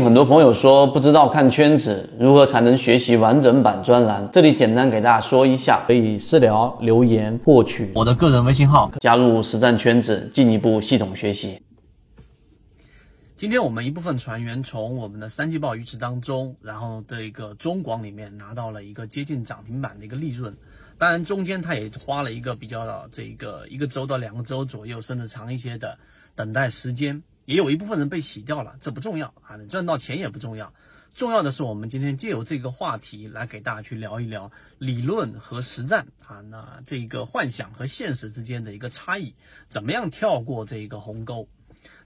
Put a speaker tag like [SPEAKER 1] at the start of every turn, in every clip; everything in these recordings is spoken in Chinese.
[SPEAKER 1] 很多朋友说不知道看圈子如何才能学习完整版专栏，这里简单给大家说一下，可以私聊留言获取我的个人微信号，加入实战圈子，进一步系统学习。今天我们一部分船员从我们的三季报鱼池当中，然后的一个中广里面拿到了一个接近涨停板的一个利润，当然中间他也花了一个比较的这个一个周到两个周左右，甚至长一些的等待时间。也有一部分人被洗掉了，这不重要啊，你赚到钱也不重要，重要的是我们今天借由这个话题来给大家去聊一聊理论和实战啊，那这个幻想和现实之间的一个差异，怎么样跳过这一个鸿沟？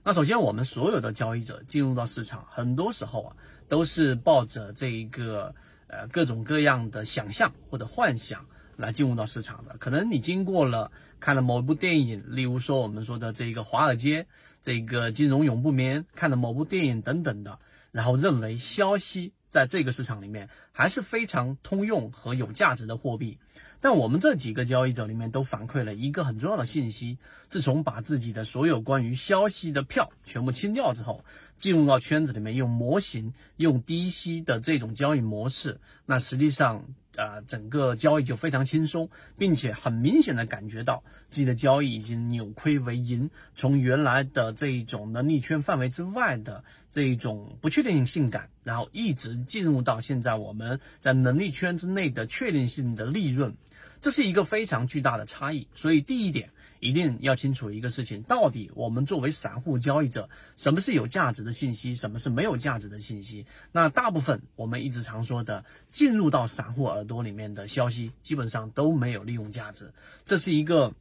[SPEAKER 1] 那首先我们所有的交易者进入到市场，很多时候啊都是抱着这一个呃各种各样的想象或者幻想来进入到市场的，可能你经过了看了某一部电影，例如说我们说的这个华尔街。这个金融永不眠，看的某部电影等等的，然后认为消息在这个市场里面还是非常通用和有价值的货币。但我们这几个交易者里面都反馈了一个很重要的信息：自从把自己的所有关于消息的票全部清掉之后，进入到圈子里面用模型、用低息的这种交易模式，那实际上。啊，整个交易就非常轻松，并且很明显的感觉到自己的交易已经扭亏为盈，从原来的这一种能力圈范围之外的这一种不确定性感，然后一直进入到现在我们在能力圈之内的确定性的利润，这是一个非常巨大的差异。所以第一点。一定要清楚一个事情，到底我们作为散户交易者，什么是有价值的信息，什么是没有价值的信息？那大部分我们一直常说的，进入到散户耳朵里面的消息，基本上都没有利用价值。这是一个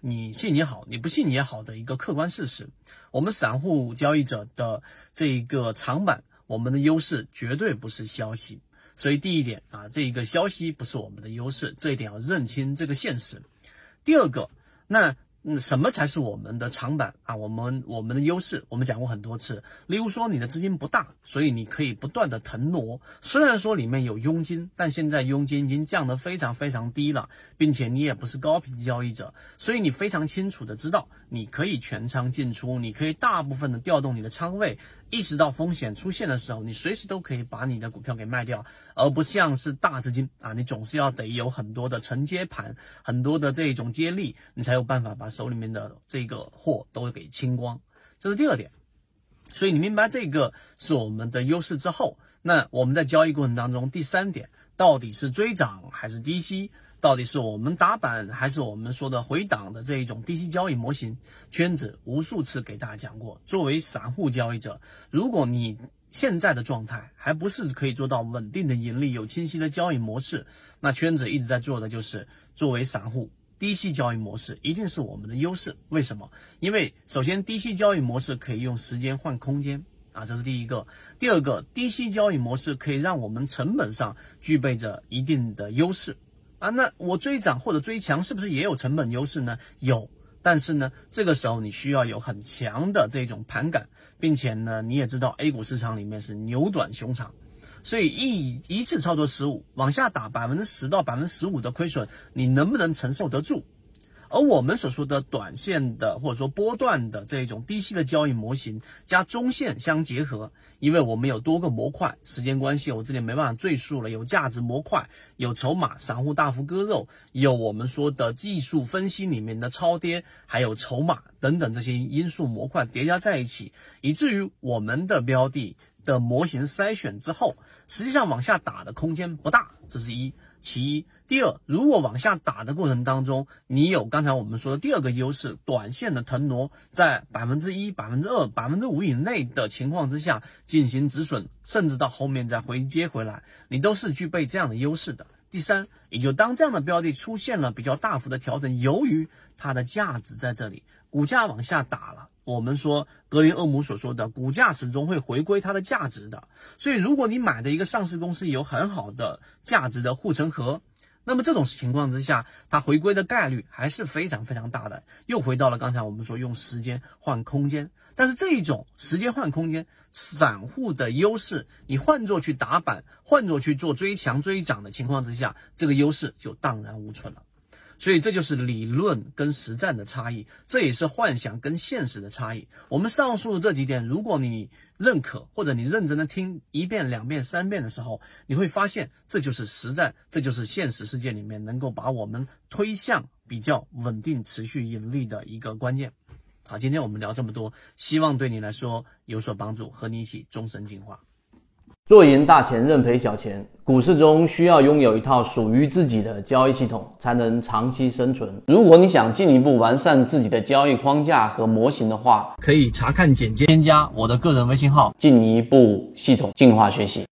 [SPEAKER 1] 你信也好，你不信也好的一个客观事实。我们散户交易者的这一个长板，我们的优势绝对不是消息。所以第一点啊，这一个消息不是我们的优势，这一点要认清这个现实。第二个。那嗯，什么才是我们的长板啊？我们我们的优势，我们讲过很多次。例如说，你的资金不大，所以你可以不断的腾挪。虽然说里面有佣金，但现在佣金已经降得非常非常低了，并且你也不是高频交易者，所以你非常清楚的知道，你可以全仓进出，你可以大部分的调动你的仓位。意识到风险出现的时候，你随时都可以把你的股票给卖掉，而不像是大资金啊，你总是要得有很多的承接盘，很多的这种接力，你才有办法把手里面的这个货都给清光。这是第二点，所以你明白这个是我们的优势之后，那我们在交易过程当中，第三点到底是追涨还是低吸？到底是我们打板，还是我们说的回档的这一种低吸交易模型？圈子无数次给大家讲过，作为散户交易者，如果你现在的状态还不是可以做到稳定的盈利、有清晰的交易模式，那圈子一直在做的就是作为散户低息交易模式一定是我们的优势。为什么？因为首先低息交易模式可以用时间换空间啊，这是第一个。第二个，低息交易模式可以让我们成本上具备着一定的优势。啊，那我追涨或者追强是不是也有成本优势呢？有，但是呢，这个时候你需要有很强的这种盘感，并且呢，你也知道 A 股市场里面是牛短熊长，所以一一次操作失误，往下打百分之十到百分之十五的亏损，你能不能承受得住？而我们所说的短线的或者说波段的这种低息的交易模型加中线相结合，因为我们有多个模块，时间关系我这里没办法赘述了。有价值模块，有筹码，散户大幅割肉，有我们说的技术分析里面的超跌，还有筹码等等这些因素模块叠加在一起，以至于我们的标的的模型筛选之后，实际上往下打的空间不大，这是一。其一，第二，如果往下打的过程当中，你有刚才我们说的第二个优势，短线的腾挪在百分之一、百分之二、百分之五以内的情况之下进行止损，甚至到后面再回接回来，你都是具备这样的优势的。第三，也就当这样的标的出现了比较大幅的调整，由于它的价值在这里，股价往下打了。我们说格林厄姆所说的，股价始终会回归它的价值的。所以，如果你买的一个上市公司有很好的价值的护城河，那么这种情况之下，它回归的概率还是非常非常大的。又回到了刚才我们说用时间换空间，但是这一种时间换空间，散户的优势，你换作去打板，换作去做追强追涨的情况之下，这个优势就荡然无存了。
[SPEAKER 2] 所以这就是理论跟实战的差异，这也是幻想跟现实的差异。我们上述的这几点，如果你认可或者你认真的听一遍、两遍、三遍的时候，你会发现这就是实战，这就是现实世界里面能够把我们推向比较稳定、持续盈利的一个关键。好，今天我们聊这么多，希望对你来说有所帮助，和你一起终身进化。
[SPEAKER 1] 做赢大钱，认赔小钱。股市中需要拥有一套属于自己的交易系统，才能长期生存。如果你想进一步完善自己的交易框架和模型的话，
[SPEAKER 2] 可以查看简介，添加我的个人微信号，
[SPEAKER 1] 进一步系统进化学习。